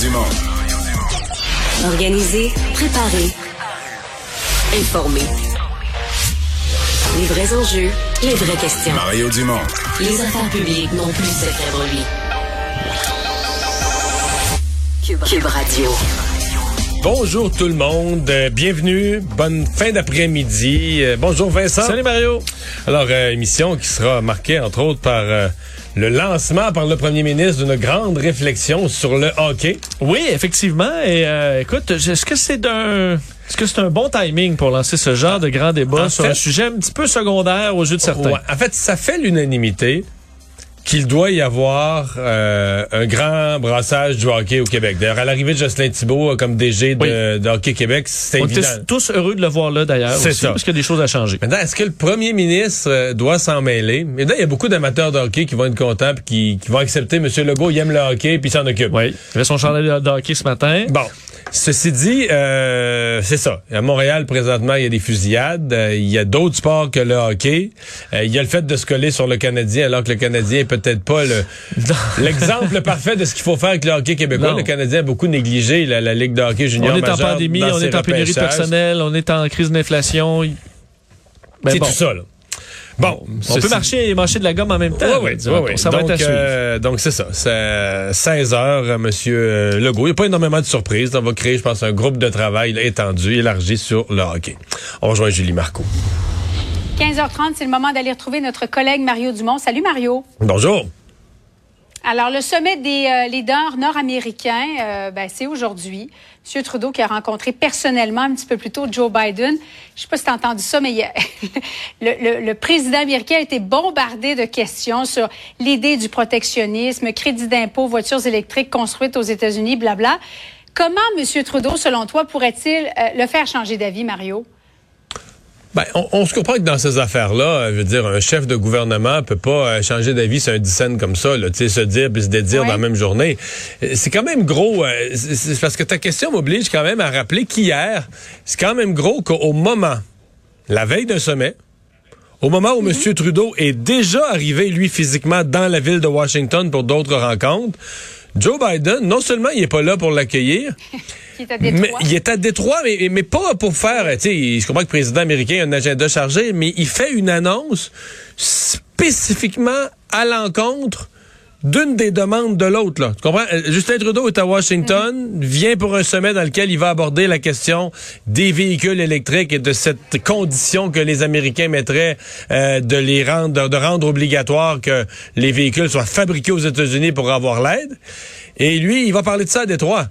Dumont. Organiser, préparer, informer. Les vrais enjeux, les vraies questions. Mario Dumont. Les affaires publiques n'ont plus cette lui. Cube, Cube Radio. Bonjour tout le monde, Euh, bienvenue, bonne fin d'après-midi. Euh, bonjour Vincent. Salut Mario. Alors, euh, émission qui sera marquée entre autres par euh, le lancement par le premier ministre d'une grande réflexion sur le hockey. Oui, effectivement. Et euh, écoute, est-ce que c'est d'un... Est-ce que c'est un bon timing pour lancer ce genre de grand débat En sur fait- un sujet un petit peu secondaire aux yeux de certains? Ouais, en fait, ça fait l'unanimité qu'il doit y avoir euh, un grand brassage du hockey au Québec. D'ailleurs, à l'arrivée de Jocelyn Thibault euh, comme DG de, Oui. de Hockey Québec, c'est On évident. était tous heureux de le voir là d'ailleurs. C'est ça. Parce qu'il y a des choses à changer. Maintenant, est-ce que le premier ministre euh, doit s'en mêler? Maintenant, il y a beaucoup d'amateurs de hockey qui vont être contents puis qui, qui vont accepter M. Legault, il aime le hockey puis il s'en occupe. Oui. Il avait son chandail de hockey ce matin. Bon. Ceci dit, euh, c'est ça. À Montréal, présentement, il y a des fusillades. Euh, il y a d'autres sports que le hockey. Euh, il y a le fait de se coller sur le Canadien, alors que le Canadien est peut-être pas le l'exemple parfait de ce qu'il faut faire avec le hockey québécois. Non. Le Canadien a beaucoup négligé la, la Ligue de hockey junior on est en pandémie, on est en pénurie de personnel, on est en crise d'inflation. Ben C'est bon, tout ça, là. Bon, on peut marcher et marcher de la gomme en même temps. Oui, oui, oui. Ça va donc, euh, donc c'est ça. C'est 16 heures, euh, Monsieur euh, Legault. Il n'y a pas énormément de surprises. On va créer, je pense, un groupe de travail là, étendu, élargi sur le hockey. On rejoint Julie Marco. 15h30, c'est le moment d'aller retrouver notre collègue Mario Dumont. Salut Mario. Bonjour. Alors, le sommet des euh, leaders nord-américains, euh, ben, c'est aujourd'hui. M. Trudeau qui a rencontré personnellement un petit peu plus tôt Joe Biden. Je sais pas si tu as entendu ça, mais il a- le, le- le président américain a été bombardé de questions sur l'idée du protectionnisme, crédit d'impôt, voitures électriques construites aux États-Unis, blabla. Comment M. Trudeau, selon toi, pourrait-il euh, le faire changer d'avis, Mario? Ben, on, on se comprend que dans ces affaires-là, euh, je veux dire, un chef de gouvernement peut pas euh, changer d'avis sur un dixaine comme ça, là, se dire puis se dédire Ouais. dans la même journée. Euh, C'est quand même gros, euh, c'est- parce que ta question m'oblige quand même à rappeler qu'hier, c'est quand même gros qu'au moment, la veille d'un sommet, au moment où M. Trudeau est déjà arrivé, lui, physiquement, dans la ville de Washington pour d'autres rencontres, Joe Biden, non seulement il est pas là pour l'accueillir, Détroit? il est à Détroit, mais, mais pas pour faire, tu sais, je comprends que le président américain a un agenda chargé, mais il fait une annonce spécifiquement à l'encontre d'une des demandes de l'autre. là. Tu comprends? Euh, Justin Trudeau est à Washington, vient pour un sommet dans lequel il va aborder la question des véhicules électriques et de cette condition que les Américains mettraient euh, de les rendre, de rendre obligatoire que les véhicules soient fabriqués aux États-Unis pour avoir l'aide. Et lui, il va parler de ça à Détroit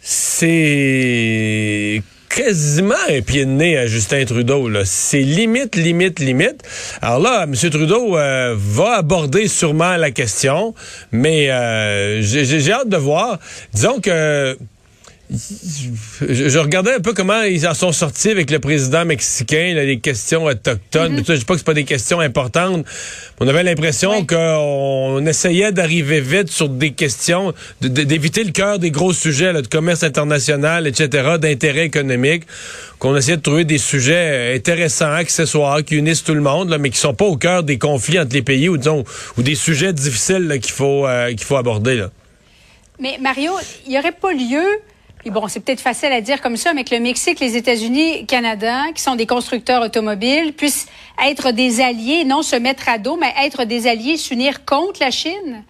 c'est quasiment un pied de nez à Justin Trudeau. C'est limite, limite, limite. Alors là, M. Trudeau euh, va aborder sûrement la question, mais euh, j'ai hâte de voir. Disons que je, je regardais un peu comment ils en sont sortis avec le président mexicain, là, les questions autochtones. Mais ça, Je dis pas que c'est pas des questions importantes. On avait l'impression Oui. qu'on essayait d'arriver vite sur des questions, d'éviter le cœur des gros sujets là, de commerce international, etc., d'intérêt économique, qu'on essayait de trouver des sujets euh, intéressants, accessoires, qui unissent tout le monde, là, mais qui sont pas au cœur des conflits entre les pays ou disons ou des sujets difficiles qu'il faut euh, qu'il faut aborder. Là. Mais Mario, il n'y aurait pas lieu, puis bon, c'est peut-être facile à dire comme ça, mais que le Mexique, les États-Unis, Canada, qui sont des constructeurs automobiles, puissent être des alliés, non se mettre à dos, mais être des alliés, s'unir contre la Chine?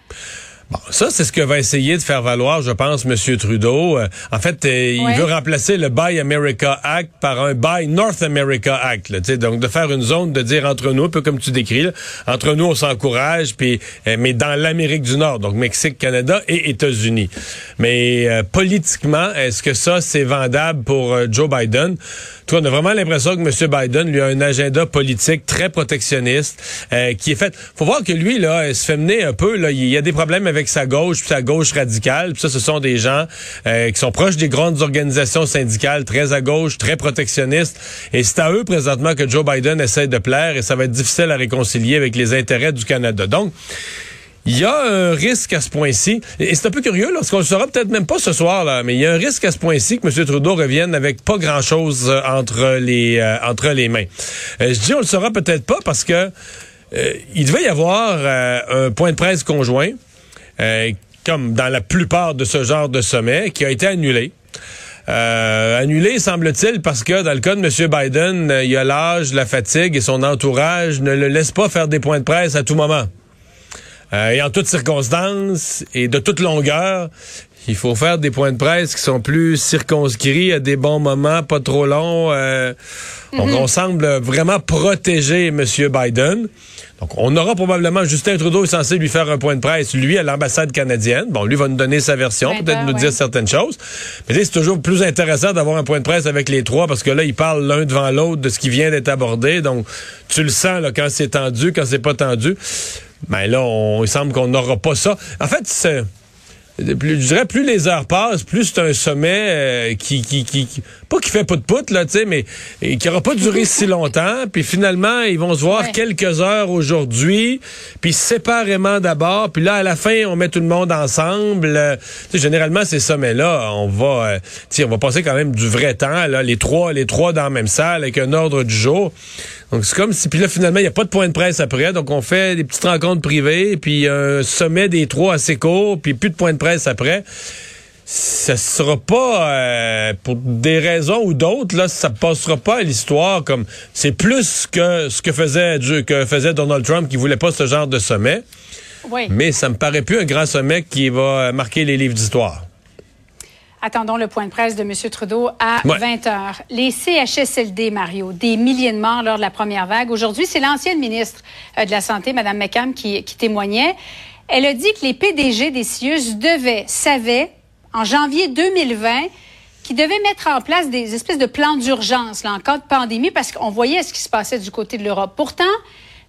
Bon, ça, c'est ce que va essayer de faire valoir, je pense, M. Trudeau. Euh, en fait, euh, il veut remplacer le Buy America Act par un Buy North America Act. Là, donc, de faire une zone de dire entre nous, un peu comme tu décris, là, entre nous, on s'encourage, puis euh, mais dans l'Amérique du Nord, donc Mexique, Canada et États-Unis. Mais euh, politiquement, est-ce que ça, c'est vendable pour euh, Joe Biden? Tu vois, on a vraiment l'impression que M. Biden, lui, a un agenda politique très protectionniste euh, qui est fait... faut voir que lui, là, il se fait mener un peu. Là, il y a des problèmes avec sa gauche, puis sa gauche radicale. Puis ça, ce sont des gens euh, qui sont proches des grandes organisations syndicales, très à gauche, très protectionnistes. Et c'est à eux, présentement, que Joe Biden essaie de plaire. Et ça va être difficile à réconcilier avec les intérêts du Canada. Donc, il y a un risque à ce point-ci, et c'est un peu curieux, parce qu'on le saura peut-être même pas ce soir, là, mais il y a un risque à ce point-ci que M. Trudeau revienne avec pas grand-chose euh, entre les euh, entre les mains. Je dis on le saura peut-être pas parce que il devait y avoir un point de presse conjoint euh, comme dans la plupart de ce genre de sommet, qui a été annulé. Euh, annulé, semble-t-il, parce que dans le cas de M. Biden, euh, il a l'âge, la fatigue et son entourage ne le laissent pas faire des points de presse à tout moment. Euh, et en toutes circonstances et de toute longueur, il faut faire des points de presse qui sont plus circonscrits à des bons moments, pas trop longs. Euh, Donc, on semble vraiment protéger M. Biden. Donc, on aura probablement, Justin Trudeau est censé lui faire un point de presse, lui, à l'ambassade canadienne. Bon, lui va nous donner sa version, Ben, peut-être ben, nous ouais. dire certaines choses. Mais c'est toujours plus intéressant d'avoir un point de presse avec les trois parce que là, ils parlent l'un devant l'autre de ce qui vient d'être abordé. Donc, tu le sens là, quand c'est tendu, quand c'est pas tendu. Mais là, on, il semble qu'on n'aura pas ça. En fait, c'est... Plus, je dirais plus les heures passent, plus c'est un sommet euh, qui, qui, qui, qui- pas qui fait pas de pout là, tu sais, mais et qui aura pas duré si longtemps. Puis finalement, ils vont se voir Ouais. quelques heures aujourd'hui, puis séparément d'abord. Puis là, à la fin, on met tout le monde ensemble. Euh, généralement, ces sommets-là, on va, euh, tu sais, on va passer quand même du vrai temps. Là, les trois, les trois dans la même salle avec un ordre du jour. Donc c'est comme si, puis là finalement, il n'y a pas de point de presse après. Donc on fait des petites rencontres privées, puis un sommet des trois assez court, puis plus de point de presse après. Ça sera pas euh, pour des raisons ou d'autres là, ça passera pas à l'histoire comme c'est plus que ce que faisait que faisait Donald Trump qui voulait pas ce genre de sommet, Oui. mais ça me paraît plus un grand sommet qui va marquer les livres d'histoire. Attendons le point de presse de M. Trudeau à Ouais. 20 heures. Les CHSLD, Mario, des milliers de morts lors de la première vague. Aujourd'hui, c'est l'ancienne ministre euh, de la Santé, Mme McCann, qui, qui témoignait. Elle a dit que les PDG des CIUS devaient, savaient, en janvier 2020, qu'ils devaient mettre en place des espèces de plans d'urgence là, en cas de pandémie parce qu'on voyait ce qui se passait du côté de l'Europe. Pourtant,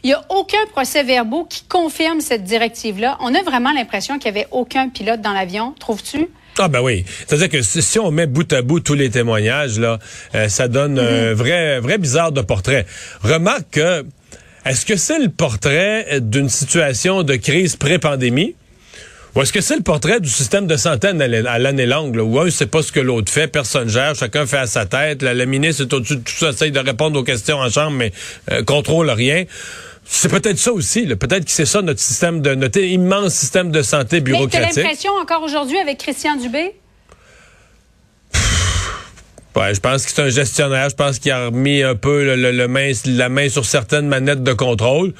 il n'y a aucun procès-verbaux qui confirme cette directive-là. On a vraiment l'impression qu'il n'y avait aucun pilote dans l'avion, trouves-tu? Ah ben oui. C'est-à-dire que si, si on met bout à bout tous les témoignages, là, euh, ça donne un vrai, vrai bizarre de portrait. Remarque que est-ce que c'est le portrait d'une situation de crise pré-pandémie? Ou est-ce que c'est le portrait du système de santé à l'année- longue, là, où un sait pas ce que l'autre fait, personne gère, chacun fait à sa tête, la, le ministre est au-dessus de tout ça, essaye de répondre aux questions en chambre, mais euh, contrôle rien. C'est peut-être ça aussi, peut-être que c'est ça notre système de notre immense système de santé Mais tu as bureaucratique. l'impression encore aujourd'hui avec Christian Dubé? Ouais, je pense que c'est un gestionnaire. Je pense qu'il a remis un peu le, le- le main, la main sur certaines manettes de contrôle.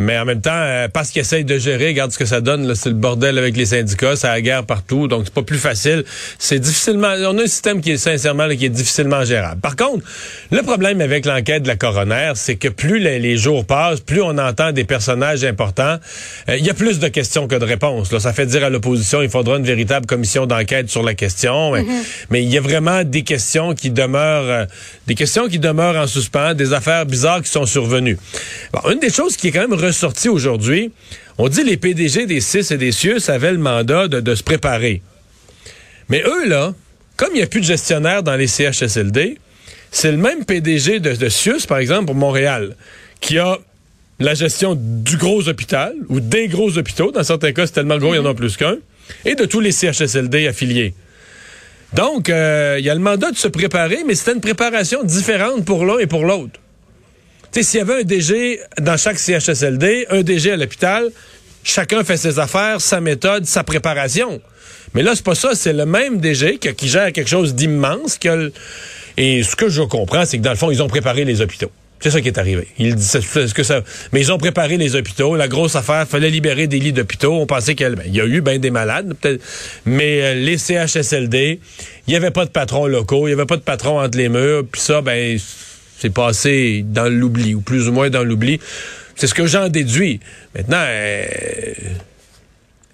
Mais en même temps, euh, parce qu'il essaye de gérer, regarde ce que ça donne. là, C'est le bordel avec les syndicats, c'est la guerre partout, donc c'est pas plus facile. C'est difficilement. On a un système qui est sincèrement là, qui est difficilement gérable. Par contre, le problème avec l'enquête de la coroner, c'est que plus les, les jours passent, plus on entend des personnages importants, euh, il y a plus de questions que de réponses. Là, ça fait dire à l'opposition, il faudra une véritable commission d'enquête sur la question. Mais, mais il y a vraiment des questions qui demeurent, euh, des questions qui demeurent en suspens, des affaires bizarres qui sont survenues. Bon, une des choses qui est quand même ressortie aujourd'hui, on dit les PDG des CIS et des CIUS avaient le mandat de, de se préparer. Mais eux, là, comme il n'y a plus de gestionnaire dans les CHSLD, c'est le même PDG de, de CIUS, par exemple, pour Montréal, qui a la gestion du gros hôpital ou des gros hôpitaux. Dans certains cas, c'est tellement gros, il y en a plus qu'un. Et de tous les CHSLD affiliés. Donc, euh, il y a le mandat de se préparer, mais c'était une préparation différente pour l'un et pour l'autre. Sais, s'il y avait un DG dans chaque CHSLD, un DG à l'hôpital, chacun fait ses affaires, sa méthode, sa préparation. Mais là, c'est pas ça, c'est le même DG qui, gère quelque chose d'immense. Et ce que je comprends, c'est que dans le fond, ils ont préparé les hôpitaux. C'est ça qui est arrivé. Ils disent, que ça... Mais ils ont préparé les hôpitaux. La grosse affaire, fallait libérer des lits d'hôpitaux. On pensait qu'il ben, y a eu bien des malades, peut-être. Mais euh, les CHSLD, il n'y avait pas de patrons locaux, il n'y avait pas de patrons entre les murs. Puis ça, ben, c'est passé dans l'oubli, ou plus ou moins dans l'oubli. C'est ce que j'en déduis. Maintenant, euh,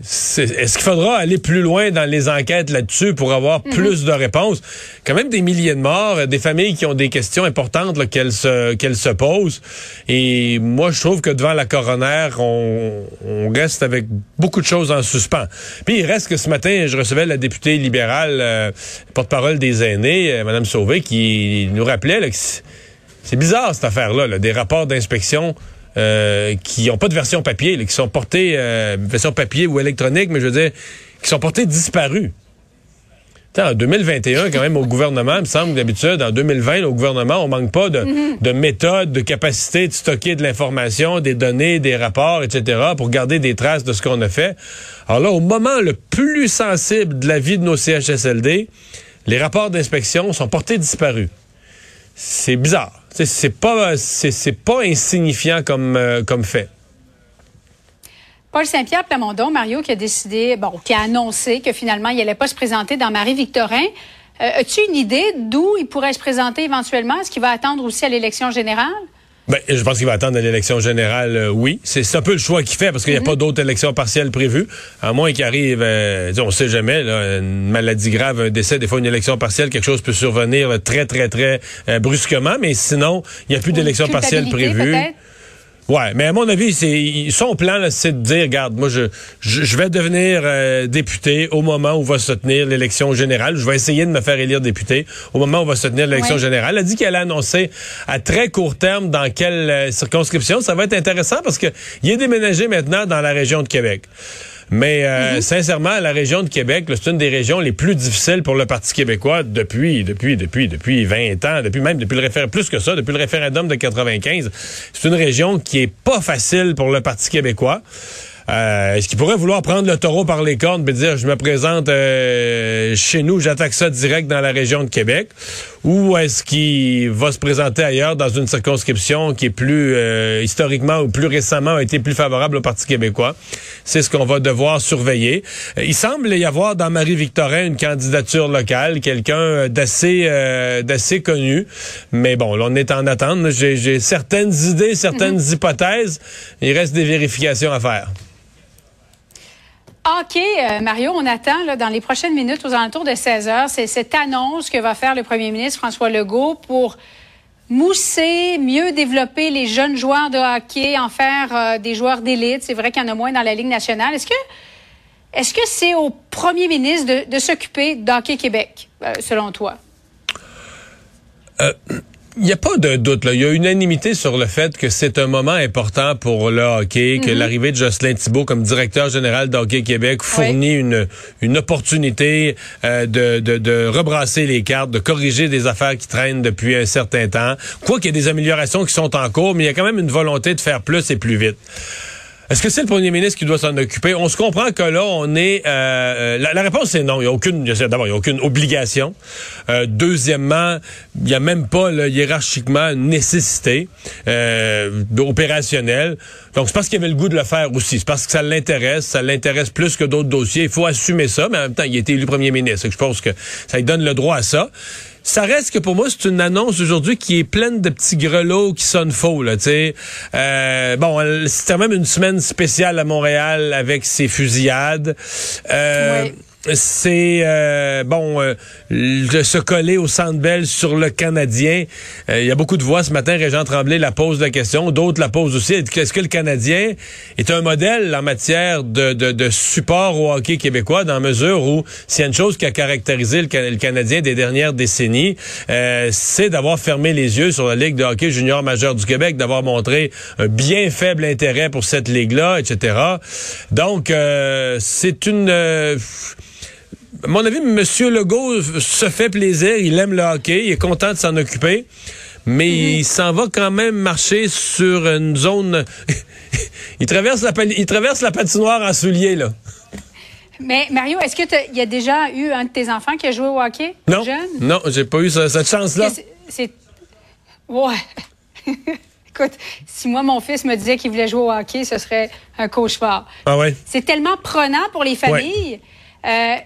est-ce qu'il faudra aller plus loin dans les enquêtes là-dessus pour avoir plus de réponses? Quand même des milliers de morts, des familles qui ont des questions importantes qu'elles se, se posent. Et moi, je trouve que devant la coroner, on, on reste avec beaucoup de choses en suspens. Puis il reste que ce matin, je recevais la députée libérale, euh, porte-parole des aînés, euh, Mme Sauvé, qui nous rappelait là, que c'est- bizarre cette affaire-là, là, des rapports d'inspection euh, qui n'ont pas de version papier, là, qui sont portés, euh, version papier ou électronique, mais je veux dire, qui sont portés disparus. en 2021, quand même, au gouvernement, il me semble que d'habitude, en 2020, au gouvernement, on manque pas de, Mhm. de méthodes, de capacité de stocker de l'information, des données, des rapports, etc., pour garder des traces de ce qu'on a fait. Alors là, au moment le plus sensible de la vie de nos CHSLD, les rapports d'inspection sont portés disparus. C'est bizarre. C'est pas, pas insignifiant comme, euh, comme fait. Paul Saint-Pierre Plamondon, Mario, qui a décidé, bon, qui a annoncé que finalement, il n'allait pas se présenter dans Marie-Victorin. Euh, As-tu une idée d'où il pourrait se présenter éventuellement? Est-ce qu'il va attendre aussi à l'élection générale? Ben, je pense qu'il va attendre à l'élection générale, euh, oui. C'est un peu le choix qu'il fait parce qu'il n'y a pas d'autres élections partielles prévues. À moins qu'il arrive, euh, disons, on sait jamais, là, une maladie grave, un décès, des fois une élection partielle, quelque chose peut survenir très, très, très euh, brusquement. Mais sinon, il n'y a plus d'élection partielle prévue. Ouais, mais à mon avis, c'est son plan, c'est de dire, regarde, moi, je, je, je vais devenir euh, député au moment où va se tenir l'élection générale. Je vais essayer de me faire élire député au moment où va se tenir l'élection Ouais. générale. Elle a dit qu'elle a annoncé à très court terme dans quelle euh, circonscription. Ça va être intéressant parce que il est déménagé maintenant dans la région de Québec. Mais euh, sincèrement, la région de Québec, c'est une des régions les plus difficiles pour le Parti québécois depuis, depuis, depuis, depuis 20 ans, depuis même depuis le référendum, plus que ça, depuis le référendum de 95. C'est une région qui est pas facile pour le Parti québécois. Euh, Est-ce qu'il pourrait vouloir prendre le taureau par les cornes et dire je me présente euh, chez nous, j'attaque ça direct dans la région de Québec, ou est-ce qu'il va se présenter ailleurs dans une circonscription qui est plus euh, historiquement ou plus récemment a été plus favorable au Parti québécois? C'est ce qu'on va devoir surveiller. Euh, il semble y avoir dans Marie-Victorin une candidature locale, quelqu'un euh, d'assez euh, d'assez connu, mais bon, là, on est en attente. J'ai j'ai certaines idées, certaines hypothèses. Il reste des vérifications à faire. OK, euh, Mario, on attend dans les prochaines minutes, aux alentours de 16 heures, c'est cette annonce que va faire le premier ministre François Legault pour mousser, mieux développer les jeunes joueurs de hockey, en faire euh, des joueurs d'élite. C'est vrai qu'il y en a moins dans la Ligue nationale. Est-ce que est-ce que c'est au premier ministre de, s'occuper d'Hockey Québec, euh, selon toi? Il n'y a pas de doute. Là. Il y a unanimité sur le fait que c'est un moment important pour le hockey, que l'arrivée de Jocelyn Thibault comme directeur général d'Hockey Québec fournit une, une opportunité euh, de, de, de rebrasser les cartes, de corriger des affaires qui traînent depuis un certain temps. Quoi qu'il y ait des améliorations qui sont en cours, mais il y a quand même une volonté de faire plus et plus vite. Est-ce que c'est le premier ministre qui doit s'en occuper? On se comprend que là, on est... euh, la, la réponse, c'est non. Il n'y a aucune... D'abord, il n'y a aucune obligation. Euh, deuxièmement, il n'y a même pas là, hiérarchiquement une nécessité euh, opérationnelle. Donc, c'est parce qu'il avait le goût de le faire aussi. C'est parce que ça l'intéresse. Ça l'intéresse plus que d'autres dossiers. Il faut assumer ça, mais en même temps, il été élu premier ministre. Je pense que ça lui donne le droit à ça. Ça reste que pour moi, c'est une annonce aujourd'hui qui est pleine de petits grelots qui sonnent faux. Là, euh, bon, c'était même une semaine spéciale à Montréal avec ses fusillades. Euh, Ouais. C'est euh, bon euh, de se coller au Centre sur le Canadien. Euh, Il y a beaucoup de voix ce matin. Régent Tremblay la pose la question, d'autres la posent aussi. Est-ce que le Canadien est un modèle en matière de, de, support au hockey québécois, dans la mesure où s'il y a une chose qui a caractérisé le, le Canadien des dernières décennies, euh, c'est d'avoir fermé les yeux sur la Ligue de hockey junior majeur du Québec, d'avoir montré un bien faible intérêt pour cette ligue-là, etc. Donc, c'est une... à mon avis, M. Legault se fait plaisir, il aime le hockey, il est content de s'en occuper, mais il s'en va quand même marcher sur une zone... il, traverse la, il traverse la patinoire en soulier, là. Mais Mario, est-ce que t'as- il y a déjà eu un de tes enfants qui a joué au hockey? Non, Jeune? non, j'ai pas eu ce- cette chance-là. C'est-. Ouais. Écoute, si moi, mon fils me disait qu'il voulait jouer au hockey, ce serait un cauchemar. Ah ouais? C'est tellement prenant pour les familles.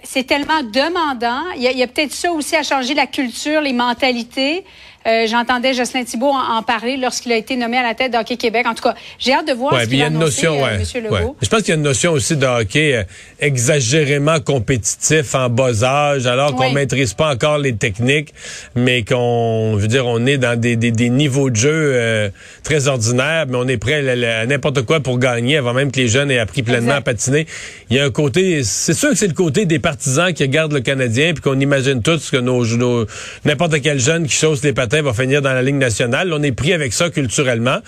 C'est tellement demandant. Il y a, a peut-être ça aussi à changer la culture, les mentalités. Euh, J'entendais Jocelyn Thibault en, en parler lorsqu'il a été nommé à la tête d'Hockey Québec. En tout cas, j'ai hâte de voir Ouais, ce qu'il y a annoncé, notion, euh, ouais, Monsieur ouais. Legault. Je pense qu'il y a une notion aussi de hockey euh, exagérément compétitif en bas âge, alors qu'on maîtrise pas encore les techniques, mais qu'on, je veux dire, on est dans des, des, des niveaux de jeu euh, très ordinaires, mais on est prêt à, à n'importe quoi pour gagner avant même que les jeunes aient appris pleinement Exact. à patiner. Il y a un côté, c'est sûr que c'est le côté des partisans qui regardent le Canadien, puis qu'on imagine tous que nos, nos n'importe quel jeune qui chausse les patins va finir dans la Ligue nationale. On est pris avec ça culturellement.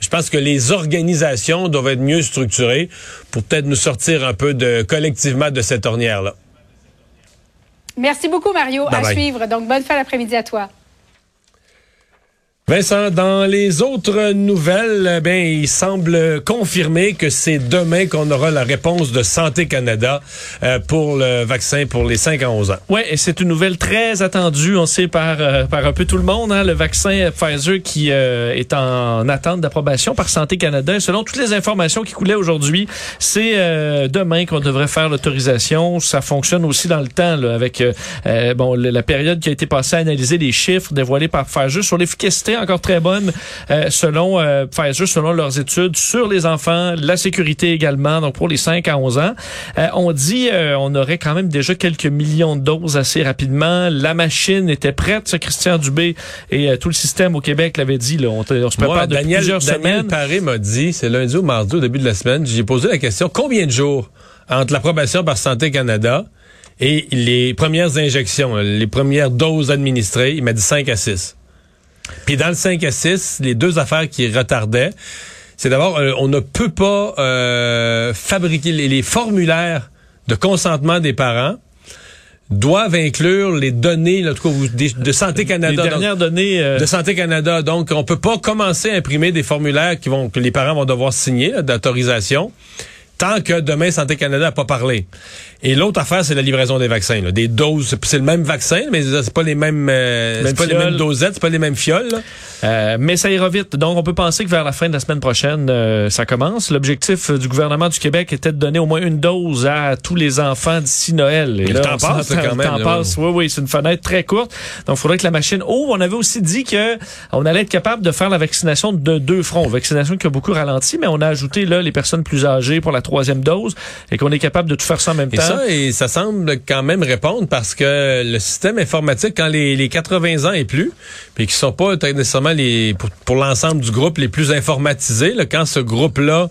Je pense que les organisations doivent être mieux structurées pour peut-être nous sortir un peu de collectivement de cette ornière-là. Merci beaucoup, Mario. Bye à bye. suivre. Donc, bonne fin d'après-midi à toi. Vincent, dans les autres nouvelles, bien, il semble confirmer que c'est demain qu'on aura la réponse de Santé Canada euh, pour le vaccin pour les 5 à 11 ans. Ouais, et c'est une nouvelle très attendue, on sait par euh, par un peu tout le monde, hein, le vaccin Pfizer qui euh, est en attente d'approbation par Santé Canada. Selon toutes les informations qui coulaient aujourd'hui, c'est euh, demain qu'on devrait faire l'autorisation. Ça fonctionne aussi dans le temps, là, avec euh, euh, bon la période qui a été passée à analyser les chiffres dévoilés par Pfizer sur l'efficacité encore très bonne euh, selon euh, Pfizer, selon leurs études sur les enfants, la sécurité également. Donc pour les 5 à 11 ans, Euh, on dit euh, on aurait quand même déjà quelques millions de doses assez rapidement. La machine était prête, ça, Christian Dubé et euh, tout le système au Québec l'avait dit. Là, on, on se prépare Moi, Daniel, plusieurs Daniel semaines. Paré m'a dit, c'est lundi ou mardi au début de la semaine, j'ai posé la question, combien de jours entre l'approbation par Santé Canada et les premières injections, les premières doses administrées? Il m'a dit 5 à 6. Puis dans le 5 à 6, les deux affaires qui retardaient, c'est d'abord, euh, on ne peut pas euh, fabriquer les, les formulaires de consentement des parents doivent inclure les données là, en tout cas, vous- des- de Santé Les Canada. Donc, dernières données. euh, de Santé Canada. Donc, on peut pas commencer à imprimer des formulaires qui vont que les parents vont devoir signer d'autorisation tant que demain Santé Canada n'a pas parlé. Et l'autre affaire, c'est la livraison des vaccins. là. Des doses, c'est- le même vaccin, mais c'est pas les mêmes, euh, c'est pas les mêmes dosettes, c'est pas les mêmes fioles. là. Euh, mais ça ira vite. Donc, on peut penser que vers la fin de la semaine prochaine, euh, ça commence. L'objectif euh, du gouvernement du Québec était de donner au moins une dose à tous les enfants d'ici Noël. Et Mais le temps passe, quand le même, temps là, passe. Oui, oui, c'est une fenêtre très courte. Donc, il faudrait que la machine ouvre. On avait aussi dit que on allait être capable de faire la vaccination de deux fronts. Vaccination qui a beaucoup ralenti, mais on a ajouté là les personnes plus âgées pour la troisième dose et qu'on est capable de tout faire ça en même Et temps. ça, et ça semble quand même répondre parce que le système informatique, quand les, les 80 ans et plus, puis qui sont pas nécessairement les pour, pour l'ensemble du groupe les plus informatisés, là, quand ce groupe-là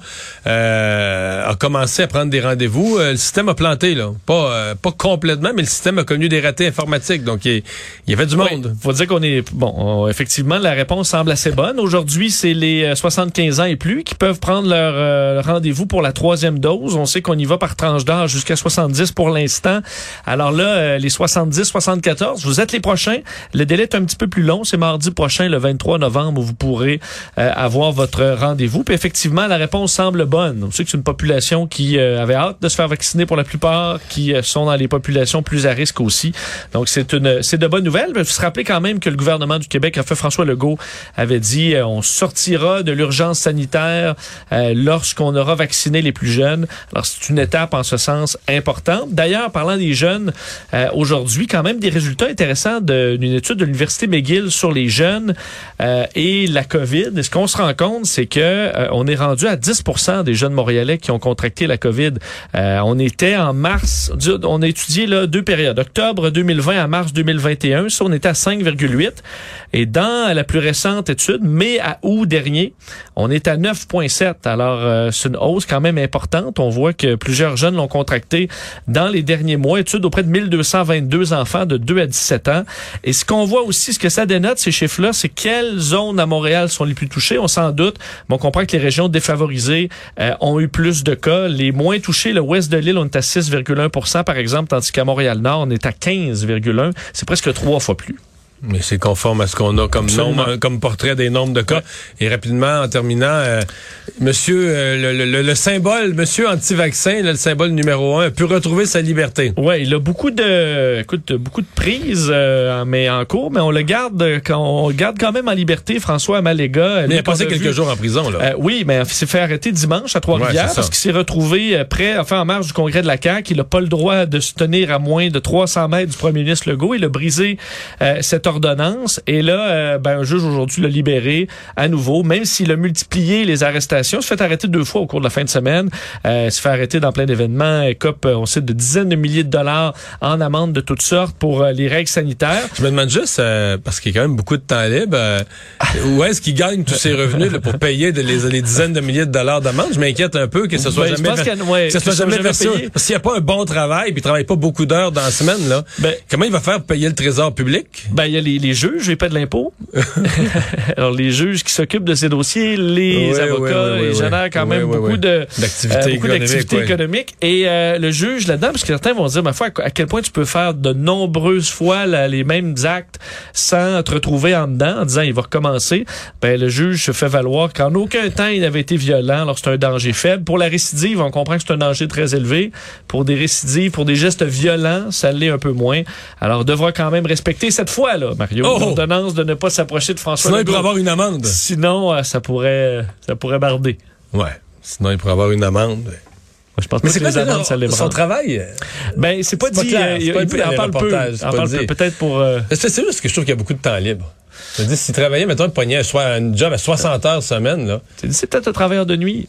euh, a commencé à prendre des rendez-vous, euh, le système a planté, là. Pas, euh, pas complètement, mais le système a connu des ratés informatiques. Donc, il, y avait du monde. Oui, faut dire qu'on est bon. on- effectivement, la réponse semble assez bonne. Aujourd'hui, c'est les euh, 75 ans et plus qui peuvent prendre leur rendez-vous pour la troisième dose. On sait qu'on y va par tranche d'âge jusqu'à 70 pour l'instant. Alors là, les 70, 74, vous êtes les prochains. Le délai est un petit peu plus long. C'est mardi prochain, le 23 novembre, où vous pourrez euh, avoir votre rendez-vous. Puis effectivement, la réponse semble bonne. On sait que c'est une population qui euh, avait hâte de se faire vacciner pour la plupart, qui euh, sont dans les populations plus à risque aussi. Donc c'est une, c'est de bonnes nouvelles. Mais faut se rappeler quand même que le gouvernement du Québec, en fait François Legault, avait dit euh, on sortira de l'urgence sanitaire euh, lorsqu'on aura vacciné les plus jeunes. Alors c'est une étape en ce sens importante. D'ailleurs, parlant des jeunes, euh, aujourd'hui quand même des résultats intéressants d'une étude de l'université McGill sur les jeunes euh, et la COVID. Et ce qu'on se rend compte, c'est que euh, on est rendu à 10% des jeunes montréalais qui ont contracté la COVID. Euh, on était en mars, on a étudié là, deux périodes, octobre 2020 à mars 2021. Ça, on était à 5,8. Et dans la plus récente étude, mai à août dernier, on est à 9,7. Alors, euh, c'est une hausse quand même importante. On voit que plusieurs jeunes l'ont contracté dans les derniers mois. Étude auprès de 1222 enfants de 2 à 17 ans. Et ce qu'on voit aussi, ce que ça dénote, ces chiffres-là, c'est zones à Montréal sont les plus touchées? On s'en doute, mais on comprend que les régions défavorisées euh, ont eu plus de cas. Les moins touchés, le ouest de l'île, on est à 6,1% par exemple, tandis qu'à Montréal-Nord, on est à 15,1 C'est presque trois fois plus. Mais c'est conforme à ce qu'on a comme nombre, comme portrait des nombres de cas. Et rapidement, en terminant, euh, monsieur, euh, le, le- le symbole, monsieur anti-vaccin, le symbole numéro un, a pu retrouver sa liberté. Ouais, il a beaucoup de, écoute, beaucoup de prises, euh, mais en cours, mais on le garde, quand on le garde quand même en liberté. François Amalega. Mais il a passé quelques vu- jours en prison, là. Euh, oui, mais il s'est fait arrêter dimanche à Trois-Rivières Ouais, parce qu'il s'est retrouvé euh, près, enfin en marge du congrès de la CAQ. Il n'a pas le droit de se tenir à moins de 300 mètres du premier ministre Legault. Il a brisé euh, cette ordonnance et là, euh, ben, un juge aujourd'hui l'a libéré à nouveau, même s'il a multiplié les arrestations. Il s'est fait arrêter deux fois au cours de la fin de semaine. Euh, il s'est fait arrêter dans plein d'événements. Il cope, euh, on sait, de dizaines de milliers de dollars en amende de toutes sortes pour euh, les règles sanitaires. Je me demande juste, parce qu'il y a quand même beaucoup de temps libre, où est-ce qu'il gagne tous ses revenus là, pour payer de- les, les dizaines de milliers de dollars d'amende? Je m'inquiète un peu que ce soit Ben, jamais, ouais, que ce que soit jamais jamais versé. payé. Qu'il n'y a pas un bon travail, puis il travaille pas beaucoup d'heures dans la semaine, là, Ben, comment il va faire pour payer le trésor public? Ben, il y a a les, les juges, et pas de l'impôt. Alors, les juges qui s'occupent de ces dossiers, les Oui, avocats, oui, oui, ils génèrent quand même beaucoup de D'activités euh, économiques. Et euh, le juge là-dedans, parce que certains vont se dire, ma foi, à quel point tu peux faire de nombreuses fois là, les mêmes actes sans te retrouver en dedans, en disant il va recommencer. Ben, le juge se fait valoir qu'en aucun temps il n'avait été violent, alors c'est un danger faible. Pour la récidive, on comprend que c'est un danger très élevé. Pour des récidives, pour des gestes violents, ça l'est un peu moins. Alors, devra quand même respecter cette Mario, Oh! l'ordonnance de ne pas s'approcher de François Sinon, il pourrait avoir une amende. Sinon, euh, ça pourrait, ça pourrait barder. Ouais. Sinon, il pourrait avoir une amende. Je pense Mais c'est que quoi les amendes, ça les son travail? euh, Ben, c'est pas pas dit. clair, euh, il, pas il- dit il en parle peu. En parle peut-être pour. euh, C'est juste que je trouve qu'il y a beaucoup de temps libre. Je veux dire, s'il travaillait, mettons, il pognait un, job à 60 heures semaine, là. c'est peut-être un travailleur de nuit.